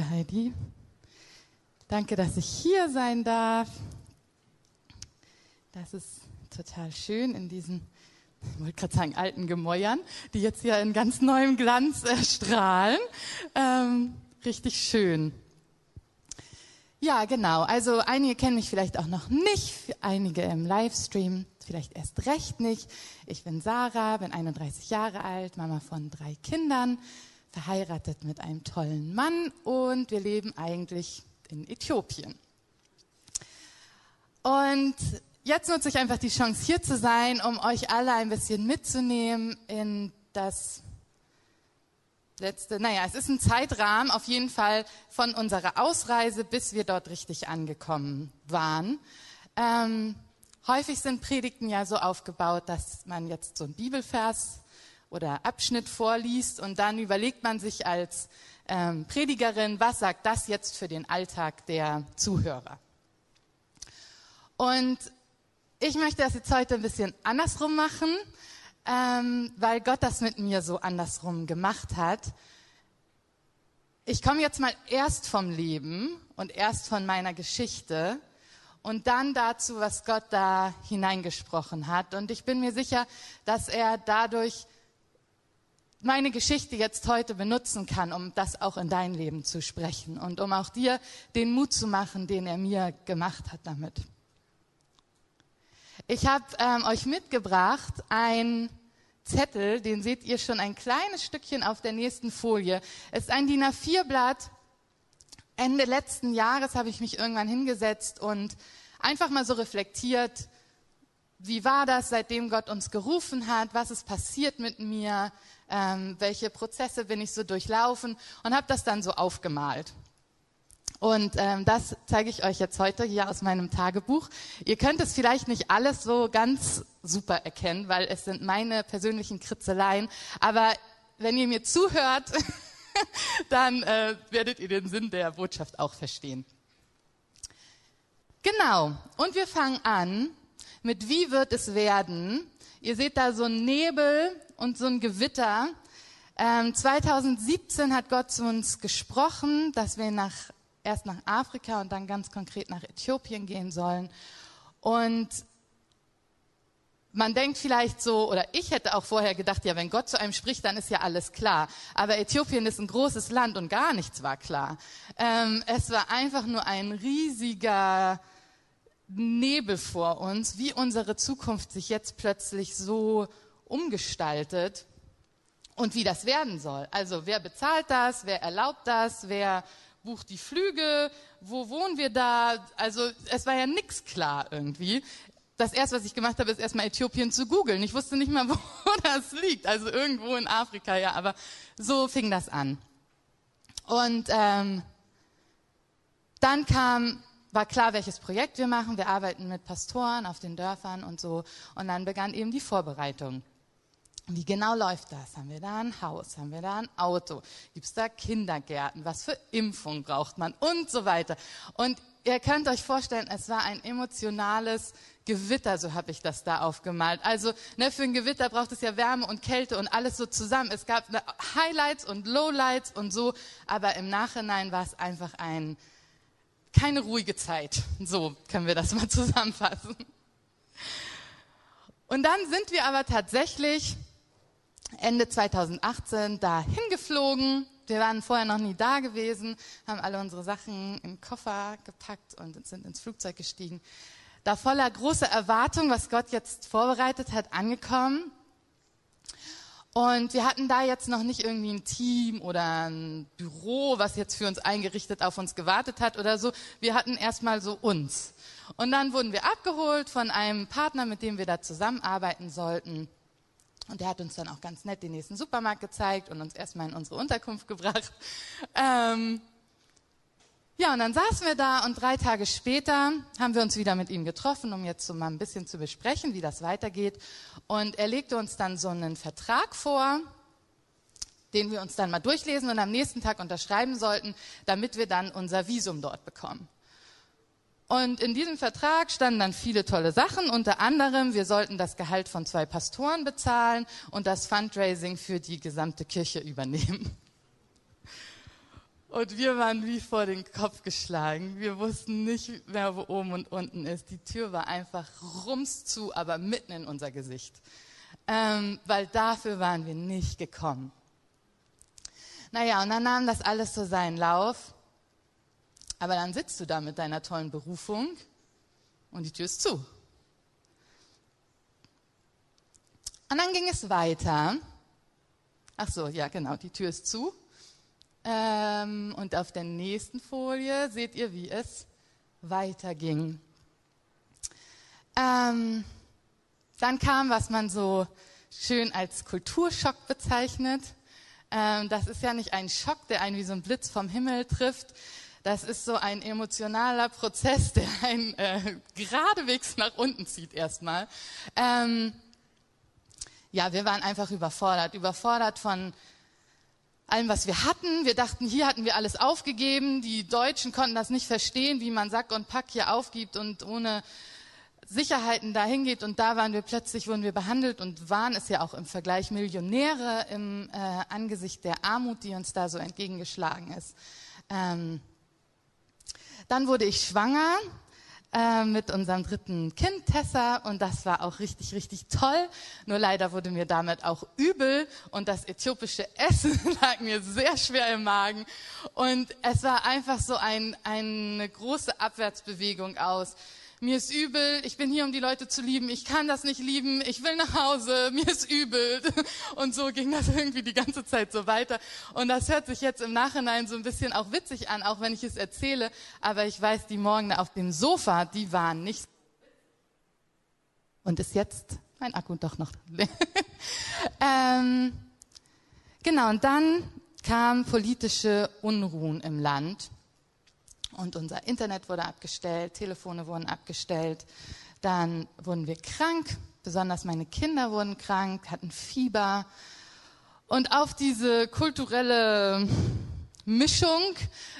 Danke, Heidi. Danke, dass ich hier sein darf. Das ist total schön in diesen, ich wollte gerade sagen, alten Gemäuern, die jetzt hier in ganz neuem Glanz erstrahlen. Ähm, richtig schön. Ja, genau. Also einige kennen mich vielleicht auch noch nicht, einige im Livestream vielleicht erst recht nicht. Ich bin Sarah, bin 31 Jahre alt, Mama von drei Kindern, verheiratet mit einem tollen Mann und wir leben eigentlich in Äthiopien. Und jetzt nutze ich einfach die Chance, hier zu sein, um euch alle ein bisschen mitzunehmen in das letzte, naja, es ist ein Zeitrahmen auf jeden Fall von unserer Ausreise, bis wir dort richtig angekommen waren. Ähm, häufig sind Predigten ja so aufgebaut, dass man jetzt so einen Bibelvers oder Abschnitt vorliest und dann überlegt man sich als ähm, Predigerin, was sagt das jetzt für den Alltag der Zuhörer. Und ich möchte das jetzt heute ein bisschen andersrum machen, ähm, weil Gott das mit mir so andersrum gemacht hat. Ich komme jetzt mal erst vom Leben und erst von meiner Geschichte und dann dazu, was Gott da hineingesprochen hat. Und ich bin mir sicher, dass er dadurch meine Geschichte jetzt heute benutzen kann, um das auch in dein Leben zu sprechen und um auch dir den Mut zu machen, den er mir gemacht hat damit. Ich habe ähm, euch mitgebracht ein Zettel, den seht ihr schon ein kleines Stückchen auf der nächsten Folie. Es ist ein DIN A4-Blatt. Ende letzten Jahres habe ich mich irgendwann hingesetzt und einfach mal so reflektiert, wie war das, seitdem Gott uns gerufen hat, was ist passiert mit mir, ähm, welche Prozesse bin ich so durchlaufen und habe das dann so aufgemalt. Und ähm, das zeige ich euch jetzt heute hier aus meinem Tagebuch. Ihr könnt es vielleicht nicht alles so ganz super erkennen, weil es sind meine persönlichen Kritzeleien. Aber wenn ihr mir zuhört, dann äh, werdet ihr den Sinn der Botschaft auch verstehen. Genau. Und wir fangen an mit Wie wird es werden? Ihr seht da so einen Nebel und so ein Gewitter. Ähm, 2017 hat Gott zu uns gesprochen, dass wir nach erst nach Afrika und dann ganz konkret nach Äthiopien gehen sollen. Und man denkt vielleicht so, oder ich hätte auch vorher gedacht, ja, wenn Gott zu einem spricht, dann ist ja alles klar. Aber Äthiopien ist ein großes Land und gar nichts war klar. Ähm, es war einfach nur ein riesiger Nebel vor uns, wie unsere Zukunft sich jetzt plötzlich so umgestaltet und wie das werden soll. Also wer bezahlt das, wer erlaubt das, wer bucht die Flüge, wo wohnen wir da? Also es war ja nichts klar irgendwie. Das erste, was ich gemacht habe, ist erstmal Äthiopien zu googeln. Ich wusste nicht mal, wo das liegt. Also irgendwo in Afrika, ja. Aber so fing das an. Und ähm, dann kam, war klar, welches Projekt wir machen. Wir arbeiten mit Pastoren auf den Dörfern und so. Und dann begann eben die Vorbereitung. Wie genau läuft das? Haben wir da ein Haus? Haben wir da ein Auto? Gibt es da Kindergärten? Was für Impfung braucht man? Und so weiter. Und ihr könnt euch vorstellen, es war ein emotionales Gewitter, so habe ich das da aufgemalt. Also ne, für ein Gewitter braucht es ja Wärme und Kälte und alles so zusammen. Es gab ne, Highlights und Lowlights und so, aber im Nachhinein war es einfach ein, keine ruhige Zeit. So können wir das mal zusammenfassen. Und dann sind wir aber tatsächlich Ende 2018 da hingeflogen. Wir waren vorher noch nie da gewesen, haben alle unsere Sachen im Koffer gepackt und sind ins Flugzeug gestiegen. Da voller großer Erwartung, was Gott jetzt vorbereitet hat, angekommen. Und wir hatten da jetzt noch nicht irgendwie ein Team oder ein Büro, was jetzt für uns eingerichtet auf uns gewartet hat oder so. Wir hatten erstmal so uns. Und dann wurden wir abgeholt von einem Partner, mit dem wir da zusammenarbeiten sollten. Und der hat uns dann auch ganz nett den nächsten Supermarkt gezeigt und uns erstmal in unsere Unterkunft gebracht. Ähm, ja, und dann saßen wir da und drei Tage später haben wir uns wieder mit ihm getroffen, um jetzt so mal ein bisschen zu besprechen, wie das weitergeht. Und er legte uns dann so einen Vertrag vor, den wir uns dann mal durchlesen und am nächsten Tag unterschreiben sollten, damit wir dann unser Visum dort bekommen. Und in diesem Vertrag standen dann viele tolle Sachen, unter anderem, wir sollten das Gehalt von zwei Pastoren bezahlen und das Fundraising für die gesamte Kirche übernehmen. Und wir waren wie vor den Kopf geschlagen. Wir wussten nicht mehr, wo oben und unten ist. Die Tür war einfach rums zu, aber mitten in unser Gesicht. Ähm, weil dafür waren wir nicht gekommen. Naja, und dann nahm das alles so seinen Lauf. Aber dann sitzt du da mit deiner tollen Berufung und die Tür ist zu. Und dann ging es weiter. Ach so, ja, genau, die Tür ist zu. Ähm, und auf der nächsten Folie seht ihr, wie es weiterging. Ähm, dann kam, was man so schön als Kulturschock bezeichnet. Ähm, das ist ja nicht ein Schock, der einen wie so ein Blitz vom Himmel trifft. Das ist so ein emotionaler Prozess, der einen äh, geradewegs nach unten zieht erstmal. Ähm, ja, wir waren einfach überfordert, überfordert von allem, was wir hatten. Wir dachten, hier hatten wir alles aufgegeben. Die Deutschen konnten das nicht verstehen, wie man Sack und Pack hier aufgibt und ohne Sicherheiten dahin geht. Und da waren wir plötzlich, wurden wir behandelt und waren es ja auch im Vergleich Millionäre im äh, Angesicht der Armut, die uns da so entgegengeschlagen ist. Ähm, dann wurde ich schwanger äh, mit unserem dritten Kind Tessa. Und das war auch richtig, richtig toll. Nur leider wurde mir damit auch übel. Und das äthiopische Essen lag mir sehr schwer im Magen. Und es war einfach so ein, eine große Abwärtsbewegung aus mir ist übel, ich bin hier, um die Leute zu lieben, ich kann das nicht lieben, ich will nach Hause, mir ist übel. Und so ging das irgendwie die ganze Zeit so weiter. Und das hört sich jetzt im Nachhinein so ein bisschen auch witzig an, auch wenn ich es erzähle. Aber ich weiß, die Morgen auf dem Sofa, die waren nicht. Und ist jetzt mein Akku doch noch. ähm, genau, und dann kamen politische Unruhen im Land. Und unser Internet wurde abgestellt, Telefone wurden abgestellt. Dann wurden wir krank, besonders meine Kinder wurden krank, hatten Fieber. Und auf diese kulturelle Mischung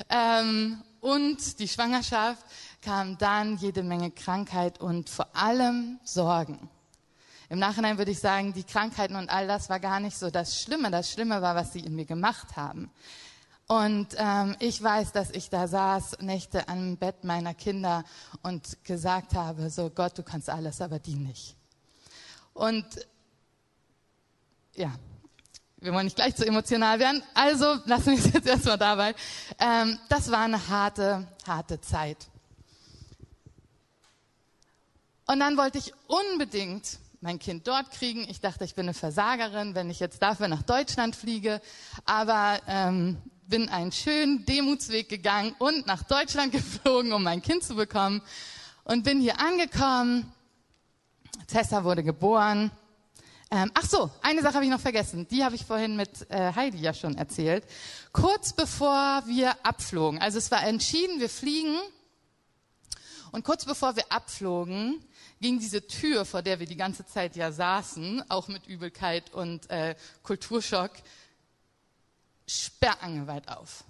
ähm, und die Schwangerschaft kam dann jede Menge Krankheit und vor allem Sorgen. Im Nachhinein würde ich sagen, die Krankheiten und all das war gar nicht so das Schlimme. Das Schlimme war, was sie in mir gemacht haben. Und ähm, ich weiß, dass ich da saß, Nächte am Bett meiner Kinder und gesagt habe, so Gott, du kannst alles, aber die nicht. Und ja, wir wollen nicht gleich zu emotional werden, also lassen wir es jetzt erstmal dabei. Ähm, das war eine harte, harte Zeit. Und dann wollte ich unbedingt mein Kind dort kriegen. Ich dachte, ich bin eine Versagerin, wenn ich jetzt dafür nach Deutschland fliege. Aber ähm, bin einen schönen Demutsweg gegangen und nach Deutschland geflogen, um mein Kind zu bekommen. Und bin hier angekommen. Tessa wurde geboren. Ähm, ach so, eine Sache habe ich noch vergessen. Die habe ich vorhin mit äh, Heidi ja schon erzählt. Kurz bevor wir abflogen, also es war entschieden, wir fliegen. Und kurz bevor wir abflogen, ging diese Tür, vor der wir die ganze Zeit ja saßen, auch mit Übelkeit und äh, Kulturschock, sperrangelweit auf.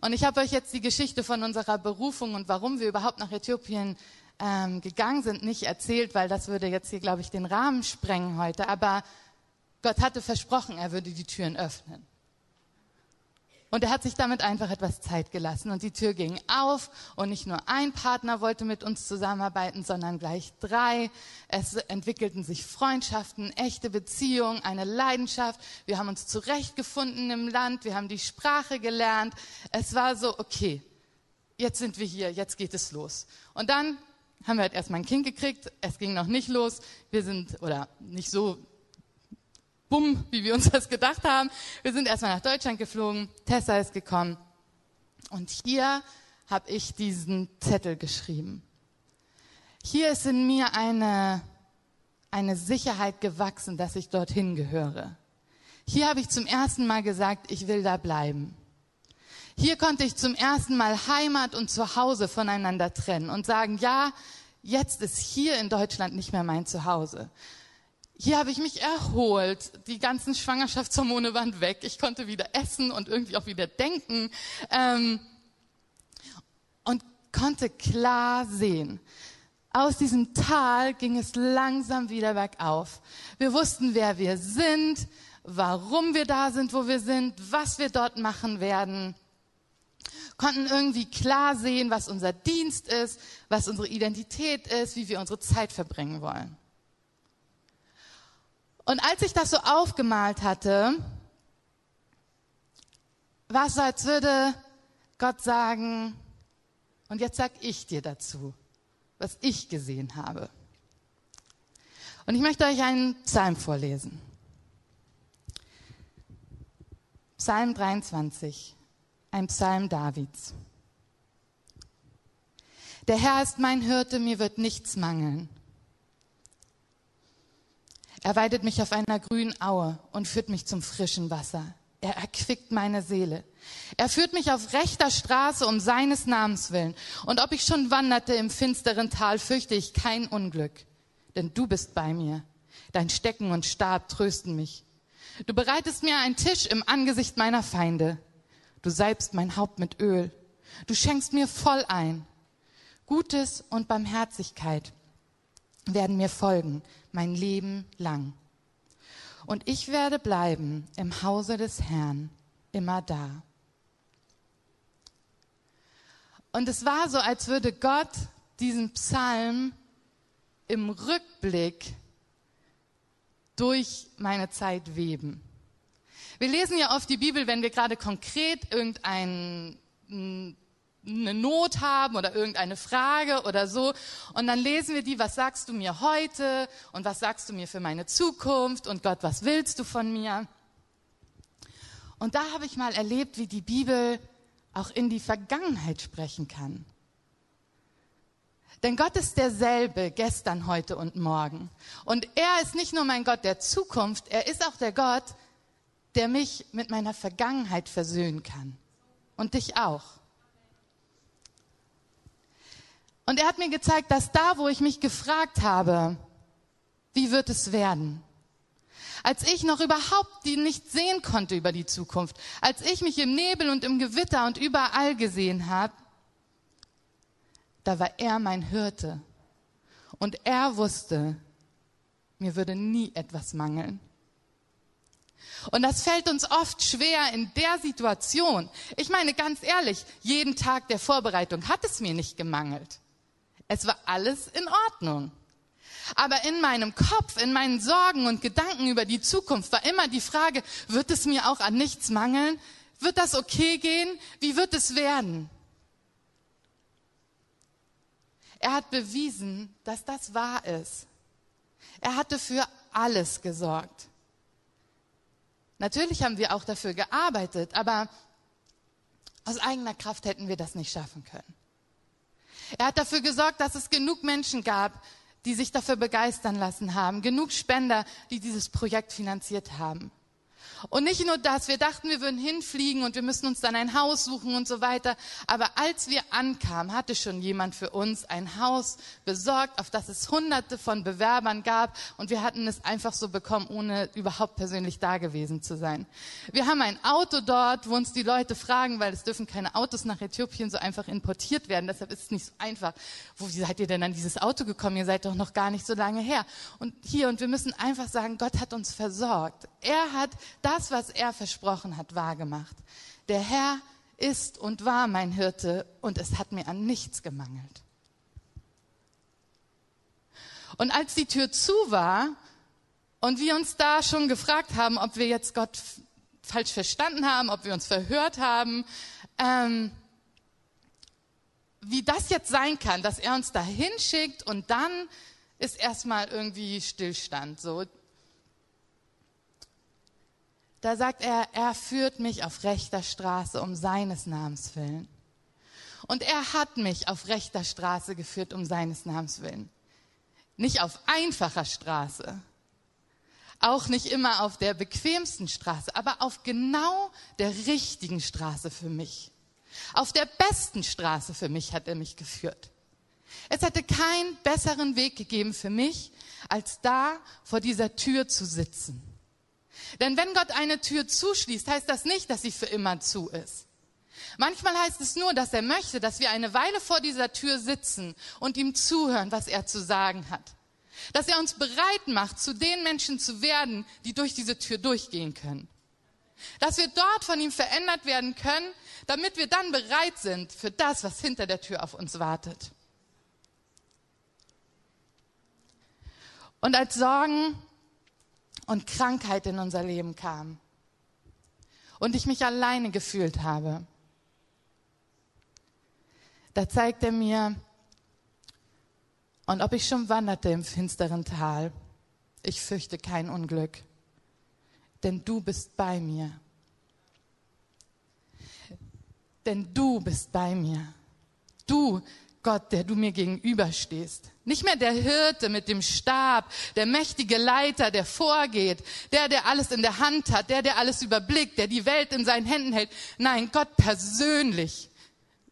Und ich habe euch jetzt die Geschichte von unserer Berufung und warum wir überhaupt nach Äthiopien ähm, gegangen sind, nicht erzählt, weil das würde jetzt hier, glaube ich, den Rahmen sprengen heute. Aber Gott hatte versprochen, er würde die Türen öffnen. Und er hat sich damit einfach etwas Zeit gelassen und die Tür ging auf und nicht nur ein Partner wollte mit uns zusammenarbeiten, sondern gleich drei. Es entwickelten sich Freundschaften, echte Beziehungen, eine Leidenschaft. Wir haben uns zurechtgefunden im Land, wir haben die Sprache gelernt. Es war so, okay, jetzt sind wir hier, jetzt geht es los. Und dann haben wir halt erstmal ein Kind gekriegt, es ging noch nicht los. Wir sind, oder nicht so bumm, wie wir uns das gedacht haben. Wir sind erstmal nach Deutschland geflogen, Tessa ist gekommen und hier habe ich diesen Zettel geschrieben. Hier ist in mir eine, eine Sicherheit gewachsen, dass ich dorthin gehöre. Hier habe ich zum ersten Mal gesagt, ich will da bleiben. Hier konnte ich zum ersten Mal Heimat und Zuhause voneinander trennen und sagen, ja, jetzt ist hier in Deutschland nicht mehr mein Zuhause. Hier habe ich mich erholt. Die ganzen Schwangerschaftshormone waren weg. Ich konnte wieder essen und irgendwie auch wieder denken. Ähm, und konnte klar sehen. Aus diesem Tal ging es langsam wieder bergauf. Wir wussten, wer wir sind, warum wir da sind, wo wir sind, was wir dort machen werden. konnten irgendwie klar sehen, was unser Dienst ist, was unsere Identität ist, wie wir unsere Zeit verbringen wollen. Und als ich das so aufgemalt hatte, war es so, als würde Gott sagen, und jetzt sag ich dir dazu, was ich gesehen habe. Und ich möchte euch einen Psalm vorlesen. Psalm 23, ein Psalm Davids. Der Herr ist mein Hirte, mir wird nichts mangeln. Er weidet mich auf einer grünen Aue und führt mich zum frischen Wasser. Er erquickt meine Seele. Er führt mich auf rechter Straße um seines Namens willen. Und ob ich schon wanderte im finsteren Tal, fürchte ich kein Unglück. Denn du bist bei mir. Dein Stecken und Stab trösten mich. Du bereitest mir einen Tisch im Angesicht meiner Feinde. Du salbst mein Haupt mit Öl. Du schenkst mir voll ein. Gutes und Barmherzigkeit werden mir folgen, mein Leben lang. Und ich werde bleiben im Hause des Herrn, immer da. Und es war so, als würde Gott diesen Psalm im Rückblick durch meine Zeit weben. Wir lesen ja oft die Bibel, wenn wir gerade konkret irgendeine Not haben oder irgendeine Frage oder so. Und dann lesen wir die, was sagst du mir heute und was sagst du mir für meine Zukunft und Gott, was willst du von mir? Und da habe ich mal erlebt, wie die Bibel auch in die Vergangenheit sprechen kann. Denn Gott ist derselbe gestern, heute und morgen. Und er ist nicht nur mein Gott der Zukunft, er ist auch der Gott, der mich mit meiner Vergangenheit versöhnen kann. Und dich auch. Und er hat mir gezeigt, dass da, wo ich mich gefragt habe, wie wird es werden? Als ich noch überhaupt die nicht sehen konnte über die Zukunft, als ich mich im Nebel und im Gewitter und überall gesehen habe, da war er mein Hirte. Und er wusste, mir würde nie etwas mangeln. Und das fällt uns oft schwer in der Situation. Ich meine ganz ehrlich, jeden Tag der Vorbereitung hat es mir nicht gemangelt. Es war alles in Ordnung. Aber in meinem Kopf, in meinen Sorgen und Gedanken über die Zukunft war immer die Frage, wird es mir auch an nichts mangeln? Wird das okay gehen? Wie wird es werden? Er hat bewiesen, dass das wahr ist. Er hatte für alles gesorgt. Natürlich haben wir auch dafür gearbeitet, aber aus eigener Kraft hätten wir das nicht schaffen können. Er hat dafür gesorgt, dass es genug Menschen gab, die sich dafür begeistern lassen haben, genug Spender, die dieses Projekt finanziert haben. Und nicht nur das, wir dachten, wir würden hinfliegen und wir müssen uns dann ein Haus suchen und so weiter. Aber als wir ankamen, hatte schon jemand für uns ein Haus besorgt, auf das es hunderte von Bewerbern gab. Und wir hatten es einfach so bekommen, ohne überhaupt persönlich da gewesen zu sein. Wir haben ein Auto dort, wo uns die Leute fragen, weil es dürfen keine Autos nach Äthiopien so einfach importiert werden. Deshalb ist es nicht so einfach. Wo wie seid ihr denn an dieses Auto gekommen? Ihr seid doch noch gar nicht so lange her. Und hier, und wir müssen einfach sagen, Gott hat uns versorgt. Er hat das, was er versprochen hat, wahrgemacht. Der Herr ist und war mein Hirte und es hat mir an nichts gemangelt. Und als die Tür zu war und wir uns da schon gefragt haben, ob wir jetzt Gott falsch verstanden haben, ob wir uns verhört haben, ähm, wie das jetzt sein kann, dass er uns da hinschickt und dann ist erstmal irgendwie Stillstand. So, da sagt er, er führt mich auf rechter Straße um seines Namens willen. Und er hat mich auf rechter Straße geführt um seines Namens willen. Nicht auf einfacher Straße, auch nicht immer auf der bequemsten Straße, aber auf genau der richtigen Straße für mich. Auf der besten Straße für mich hat er mich geführt. Es hätte keinen besseren Weg gegeben für mich, als da vor dieser Tür zu sitzen denn wenn Gott eine Tür zuschließt, heißt das nicht, dass sie für immer zu ist. Manchmal heißt es nur, dass er möchte, dass wir eine Weile vor dieser Tür sitzen und ihm zuhören, was er zu sagen hat. Dass er uns bereit macht, zu den Menschen zu werden, die durch diese Tür durchgehen können. Dass wir dort von ihm verändert werden können, damit wir dann bereit sind für das, was hinter der Tür auf uns wartet. Und als Sorgen und Krankheit in unser Leben kamen und ich mich alleine gefühlt habe, da zeigt er mir, und ob ich schon wanderte im finsteren Tal, ich fürchte kein Unglück, denn du bist bei mir. Denn du bist bei mir. Du, Gott, der du mir gegenüberstehst. Nicht mehr der Hirte mit dem Stab, der mächtige Leiter, der vorgeht, der, der alles in der Hand hat, der, der alles überblickt, der die Welt in seinen Händen hält. Nein, Gott persönlich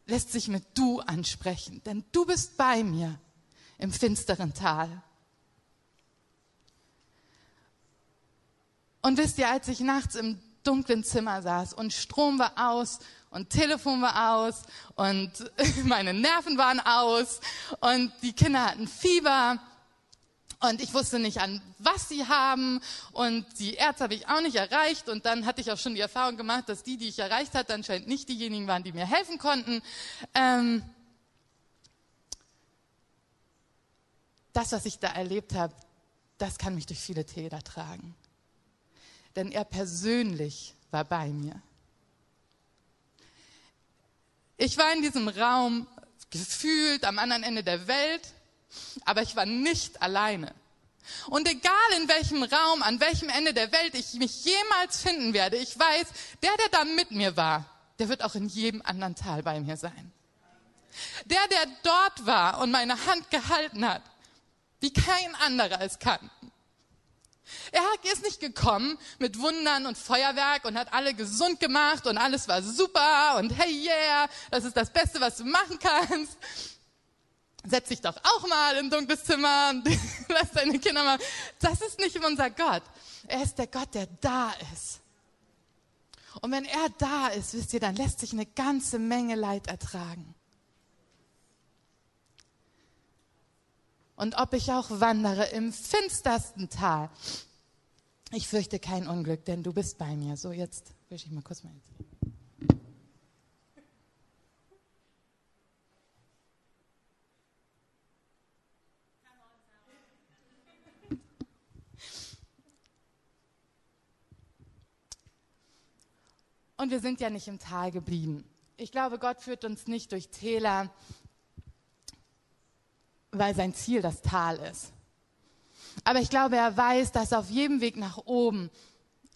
lässt sich mit du ansprechen, denn du bist bei mir im finsteren Tal. Und wisst ihr, als ich nachts im dunklen Zimmer saß und Strom war aus und Telefon war aus und meine Nerven waren aus und die Kinder hatten Fieber und ich wusste nicht an was sie haben und die Ärzte habe ich auch nicht erreicht und dann hatte ich auch schon die Erfahrung gemacht, dass die, die ich erreicht hatte, anscheinend nicht diejenigen waren, die mir helfen konnten. Ähm, das, was ich da erlebt habe, das kann mich durch viele Täler tragen. Denn er persönlich war bei mir. Ich war in diesem Raum gefühlt am anderen Ende der Welt, aber ich war nicht alleine. Und egal in welchem Raum, an welchem Ende der Welt ich mich jemals finden werde, ich weiß, der, der da mit mir war, der wird auch in jedem anderen Tal bei mir sein. Der, der dort war und meine Hand gehalten hat, wie kein anderer es kann. Er ist nicht gekommen mit Wundern und Feuerwerk und hat alle gesund gemacht und alles war super und hey yeah, das ist das Beste, was du machen kannst. Setz dich doch auch mal in ein dunkles Zimmer und lass deine Kinder mal. Das ist nicht unser Gott. Er ist der Gott, der da ist. Und wenn er da ist, wisst ihr, dann lässt sich eine ganze Menge Leid ertragen. Und ob ich auch wandere im finstersten Tal. Ich fürchte kein Unglück, denn du bist bei mir. So, jetzt wische ich mal kurz mal ins Und wir sind ja nicht im Tal geblieben. Ich glaube, Gott führt uns nicht durch Täler, weil sein Ziel das Tal ist. Aber ich glaube, er weiß, dass auf jedem Weg nach oben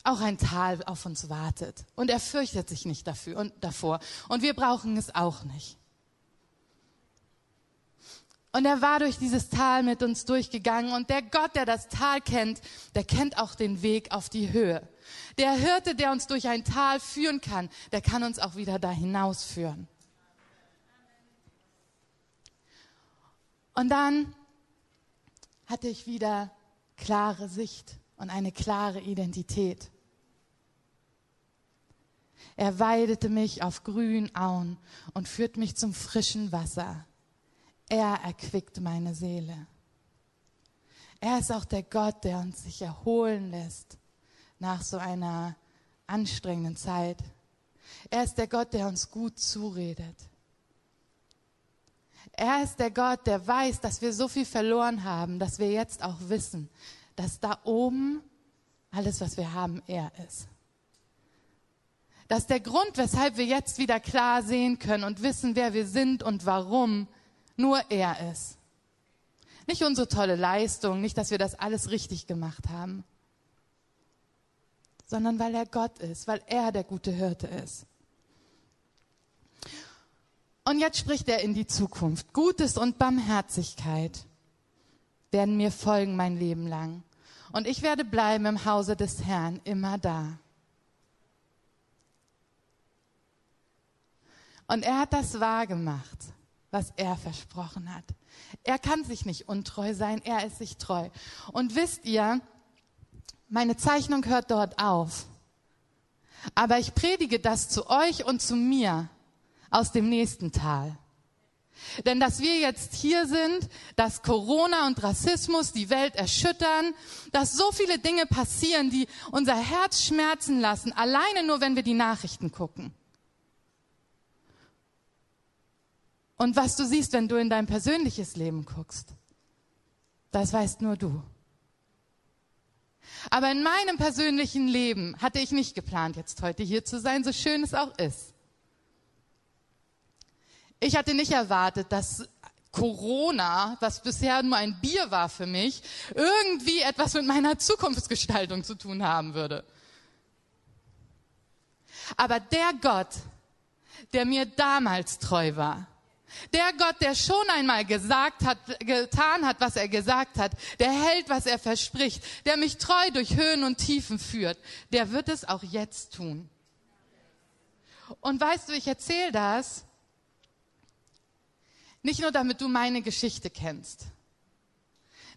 auch ein Tal auf uns wartet. Und er fürchtet sich nicht dafür und davor. Und wir brauchen es auch nicht. Und er war durch dieses Tal mit uns durchgegangen. Und der Gott, der das Tal kennt, der kennt auch den Weg auf die Höhe. Der Hirte, der uns durch ein Tal führen kann, der kann uns auch wieder da hinausführen. Und dann hatte ich wieder klare Sicht und eine klare Identität. Er weidete mich auf grünen Auen und führt mich zum frischen Wasser. Er erquickt meine Seele. Er ist auch der Gott, der uns sich erholen lässt nach so einer anstrengenden Zeit. Er ist der Gott, der uns gut zuredet. Er ist der Gott, der weiß, dass wir so viel verloren haben, dass wir jetzt auch wissen, dass da oben alles, was wir haben, er ist. Dass der Grund, weshalb wir jetzt wieder klar sehen können und wissen, wer wir sind und warum, nur er ist. Nicht unsere tolle Leistung, nicht, dass wir das alles richtig gemacht haben, sondern weil er Gott ist, weil er der gute Hirte ist. Und jetzt spricht er in die Zukunft. Gutes und Barmherzigkeit werden mir folgen mein Leben lang. Und ich werde bleiben im Hause des Herrn immer da. Und er hat das wahrgemacht, was er versprochen hat. Er kann sich nicht untreu sein, er ist sich treu. Und wisst ihr, meine Zeichnung hört dort auf. Aber ich predige das zu euch und zu mir aus dem nächsten Tal. Denn dass wir jetzt hier sind, dass Corona und Rassismus die Welt erschüttern, dass so viele Dinge passieren, die unser Herz schmerzen lassen, alleine nur, wenn wir die Nachrichten gucken. Und was du siehst, wenn du in dein persönliches Leben guckst, das weißt nur du. Aber in meinem persönlichen Leben hatte ich nicht geplant, jetzt heute hier zu sein, so schön es auch ist. Ich hatte nicht erwartet, dass Corona, was bisher nur ein Bier war für mich, irgendwie etwas mit meiner Zukunftsgestaltung zu tun haben würde. Aber der Gott, der mir damals treu war, der Gott, der schon einmal gesagt hat, getan hat, was er gesagt hat, der hält, was er verspricht, der mich treu durch Höhen und Tiefen führt, der wird es auch jetzt tun. Und weißt du, ich erzähle das nicht nur, damit du meine Geschichte kennst,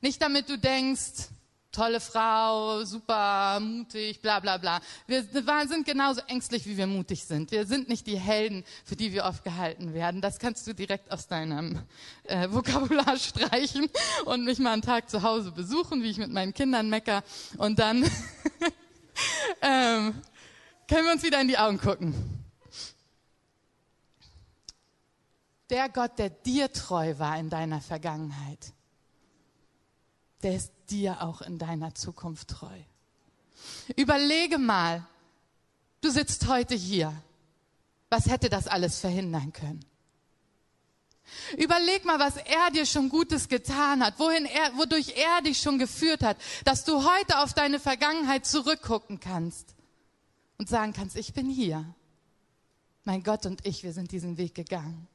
nicht damit du denkst, tolle Frau, super mutig, bla bla bla. Wir sind genauso ängstlich, wie wir mutig sind. Wir sind nicht die Helden, für die wir oft gehalten werden. Das kannst du direkt aus deinem äh, Vokabular streichen und mich mal einen Tag zu Hause besuchen, wie ich mit meinen Kindern mecker. Und dann ähm, können wir uns wieder in die Augen gucken. Der Gott, der dir treu war in deiner Vergangenheit, der ist dir auch in deiner Zukunft treu. Überlege mal, du sitzt heute hier. Was hätte das alles verhindern können? Überleg mal, was er dir schon Gutes getan hat, wohin er, wodurch er dich schon geführt hat, dass du heute auf deine Vergangenheit zurückgucken kannst und sagen kannst, ich bin hier. Mein Gott und ich, wir sind diesen Weg gegangen.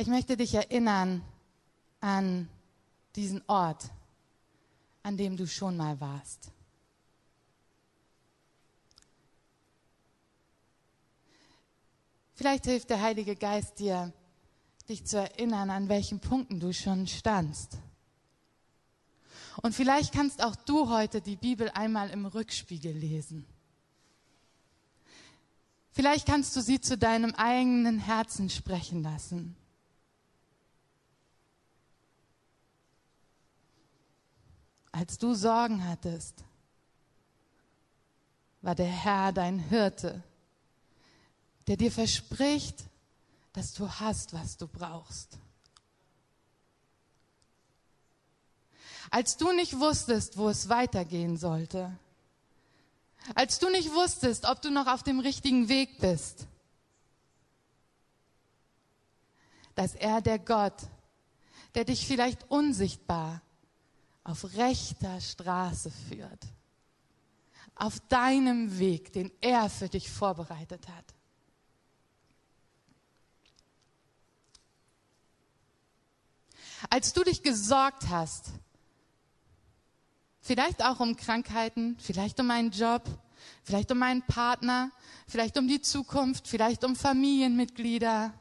Ich möchte dich erinnern an diesen Ort, an dem du schon mal warst. Vielleicht hilft der Heilige Geist dir, dich zu erinnern, an welchen Punkten du schon standst. Und vielleicht kannst auch du heute die Bibel einmal im Rückspiegel lesen. Vielleicht kannst du sie zu deinem eigenen Herzen sprechen lassen. Als du Sorgen hattest, war der Herr dein Hirte, der dir verspricht, dass du hast, was du brauchst. Als du nicht wusstest, wo es weitergehen sollte, als du nicht wusstest, ob du noch auf dem richtigen Weg bist, dass er der Gott, der dich vielleicht unsichtbar auf rechter Straße führt. Auf deinem Weg, den er für dich vorbereitet hat. Als du dich gesorgt hast, vielleicht auch um Krankheiten, vielleicht um einen Job, vielleicht um einen Partner, vielleicht um die Zukunft, vielleicht um Familienmitglieder,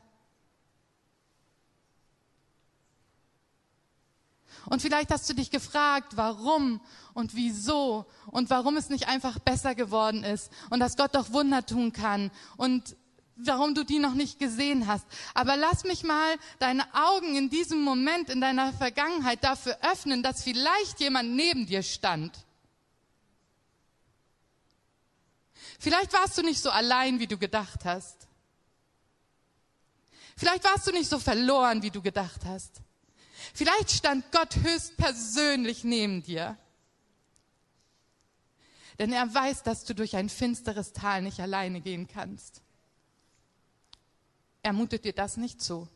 Und vielleicht hast du dich gefragt, warum und wieso und warum es nicht einfach besser geworden ist und dass Gott doch Wunder tun kann und warum du die noch nicht gesehen hast. Aber lass mich mal deine Augen in diesem Moment in deiner Vergangenheit dafür öffnen, dass vielleicht jemand neben dir stand. Vielleicht warst du nicht so allein, wie du gedacht hast. Vielleicht warst du nicht so verloren, wie du gedacht hast. Vielleicht stand Gott höchstpersönlich neben dir. Denn er weiß, dass du durch ein finsteres Tal nicht alleine gehen kannst. Er mutet dir das nicht zu.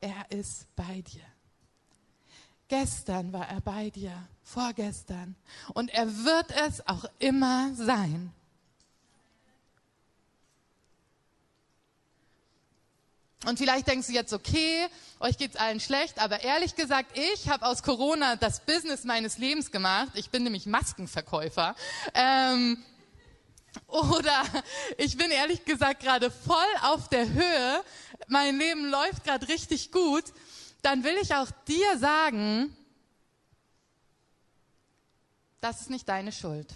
Er ist bei dir. Gestern war er bei dir, vorgestern. Und er wird es auch immer sein. Und vielleicht denkst du jetzt, okay, euch geht's allen schlecht, aber ehrlich gesagt, ich habe aus Corona das Business meines Lebens gemacht. Ich bin nämlich Maskenverkäufer. Ähm, oder ich bin ehrlich gesagt gerade voll auf der Höhe. Mein Leben läuft gerade richtig gut. dann will ich auch dir sagen, das ist nicht deine Schuld.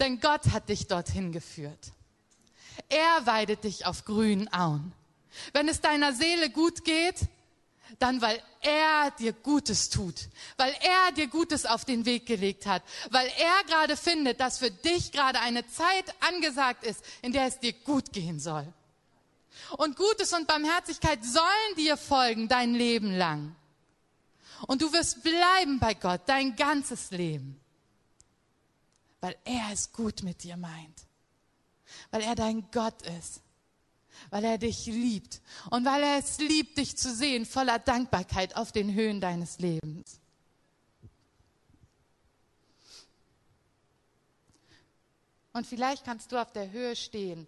Denn Gott hat dich dorthin geführt. Er weidet dich auf grünen Auen. Wenn es deiner Seele gut geht, dann weil er dir Gutes tut, weil er dir Gutes auf den Weg gelegt hat, weil er gerade findet, dass für dich gerade eine Zeit angesagt ist, in der es dir gut gehen soll. Und Gutes und Barmherzigkeit sollen dir folgen dein Leben lang. Und du wirst bleiben bei Gott dein ganzes Leben, weil er es gut mit dir meint, weil er dein Gott ist weil er dich liebt und weil er es liebt, dich zu sehen voller Dankbarkeit auf den Höhen deines Lebens. Und vielleicht kannst du auf der Höhe stehen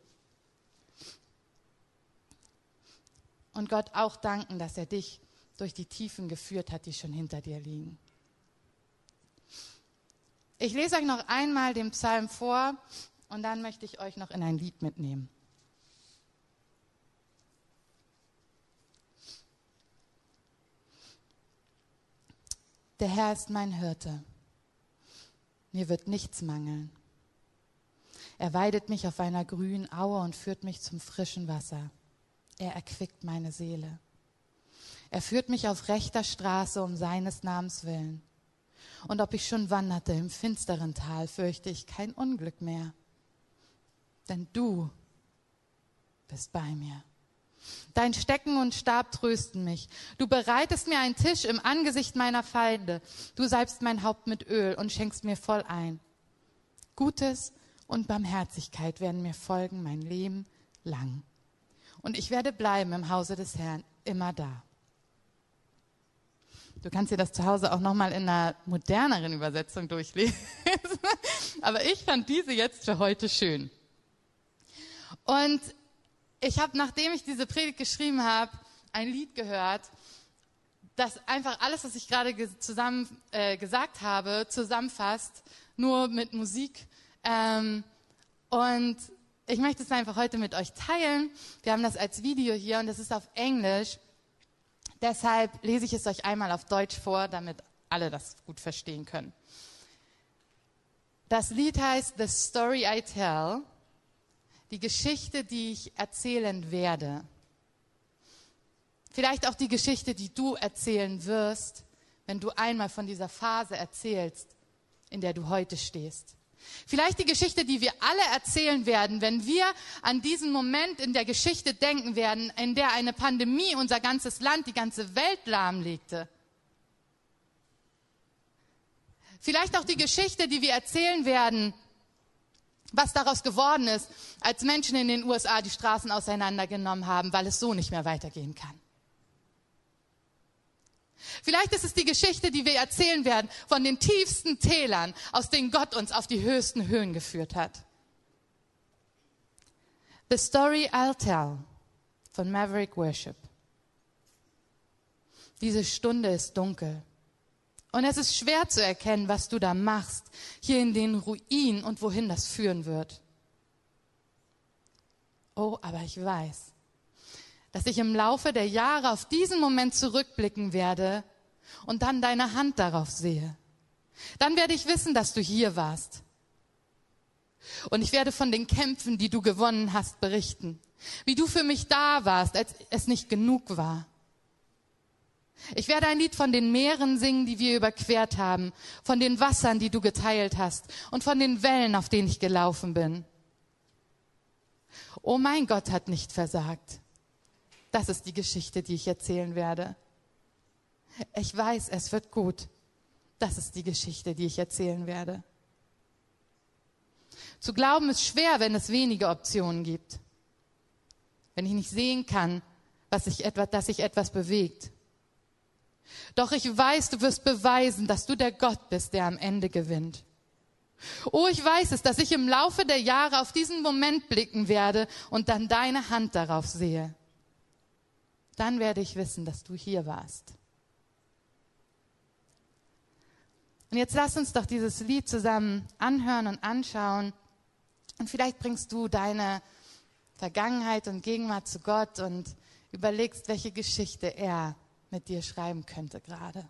und Gott auch danken, dass er dich durch die Tiefen geführt hat, die schon hinter dir liegen. Ich lese euch noch einmal den Psalm vor und dann möchte ich euch noch in ein Lied mitnehmen. Der Herr ist mein Hirte. Mir wird nichts mangeln. Er weidet mich auf einer grünen Aue und führt mich zum frischen Wasser. Er erquickt meine Seele. Er führt mich auf rechter Straße um seines Namens willen. Und ob ich schon wanderte im finsteren Tal, fürchte ich kein Unglück mehr. Denn du bist bei mir. Dein Stecken und Stab trösten mich. Du bereitest mir einen Tisch im Angesicht meiner Feinde. Du salbst mein Haupt mit Öl und schenkst mir voll ein. Gutes und Barmherzigkeit werden mir folgen mein Leben lang. Und ich werde bleiben im Hause des Herrn, immer da. Du kannst dir das zu Hause auch nochmal in einer moderneren Übersetzung durchlesen. Aber ich fand diese jetzt für heute schön. Und ich habe, nachdem ich diese Predigt geschrieben habe, ein Lied gehört, das einfach alles, was ich gerade zusammen äh, gesagt habe, zusammenfasst, nur mit Musik. Ähm, und ich möchte es einfach heute mit euch teilen. Wir haben das als Video hier und es ist auf Englisch. Deshalb lese ich es euch einmal auf Deutsch vor, damit alle das gut verstehen können. Das Lied heißt The Story I Tell die Geschichte, die ich erzählen werde. Vielleicht auch die Geschichte, die du erzählen wirst, wenn du einmal von dieser Phase erzählst, in der du heute stehst. Vielleicht die Geschichte, die wir alle erzählen werden, wenn wir an diesen Moment in der Geschichte denken werden, in der eine Pandemie unser ganzes Land, die ganze Welt lahmlegte. Vielleicht auch die Geschichte, die wir erzählen werden, was daraus geworden ist, als Menschen in den USA die Straßen auseinandergenommen haben, weil es so nicht mehr weitergehen kann. Vielleicht ist es die Geschichte, die wir erzählen werden von den tiefsten Tälern, aus denen Gott uns auf die höchsten Höhen geführt hat. The Story I'll Tell von Maverick Worship. Diese Stunde ist dunkel. Und es ist schwer zu erkennen, was du da machst, hier in den Ruinen und wohin das führen wird. Oh, aber ich weiß, dass ich im Laufe der Jahre auf diesen Moment zurückblicken werde und dann deine Hand darauf sehe. Dann werde ich wissen, dass du hier warst. Und ich werde von den Kämpfen, die du gewonnen hast, berichten. Wie du für mich da warst, als es nicht genug war. Ich werde ein Lied von den Meeren singen, die wir überquert haben, von den Wassern, die du geteilt hast und von den Wellen, auf denen ich gelaufen bin. Oh mein Gott hat nicht versagt. Das ist die Geschichte, die ich erzählen werde. Ich weiß, es wird gut. Das ist die Geschichte, die ich erzählen werde. Zu glauben ist schwer, wenn es wenige Optionen gibt. Wenn ich nicht sehen kann, was sich etwas, dass sich etwas bewegt. Doch ich weiß, du wirst beweisen, dass du der Gott bist, der am Ende gewinnt. Oh, ich weiß es, dass ich im Laufe der Jahre auf diesen Moment blicken werde und dann deine Hand darauf sehe. Dann werde ich wissen, dass du hier warst. Und jetzt lass uns doch dieses Lied zusammen anhören und anschauen. Und vielleicht bringst du deine Vergangenheit und Gegenwart zu Gott und überlegst, welche Geschichte er mit dir schreiben könnte gerade.